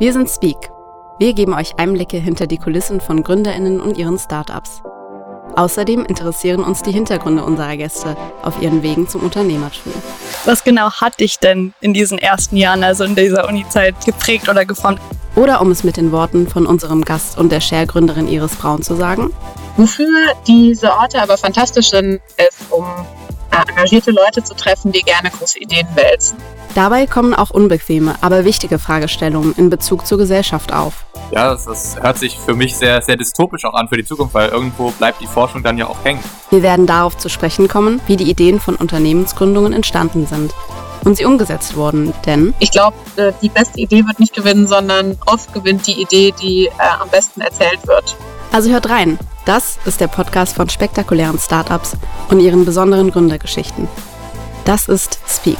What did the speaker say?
Wir sind Speak. Wir geben euch Einblicke hinter die Kulissen von Gründerinnen und ihren Startups. Außerdem interessieren uns die Hintergründe unserer Gäste auf ihren Wegen zum Unternehmertum. Was genau hat dich denn in diesen ersten Jahren, also in dieser Uni-Zeit, geprägt oder geformt? Oder um es mit den Worten von unserem Gast und der Share-Gründerin Iris Braun zu sagen. Wofür diese Orte aber fantastisch sind, ist, um äh, engagierte Leute zu treffen, die gerne große Ideen wälzen. Dabei kommen auch unbequeme, aber wichtige Fragestellungen in Bezug zur Gesellschaft auf. Ja, das, das, hört sich für mich sehr, sehr dystopisch auch an für die Zukunft, weil irgendwo bleibt die Forschung dann ja auch hängen. Wir werden darauf zu sprechen kommen, wie die Ideen von Unternehmensgründungen entstanden sind und sie umgesetzt wurden, denn ich glaube, äh, die beste Idee wird nicht gewinnen, sondern oft gewinnt die Idee, die äh, am besten erzählt wird. Also hört rein. Das ist der Podcast von spektakulären Startups und ihren besonderen Gründergeschichten. Das ist Speak.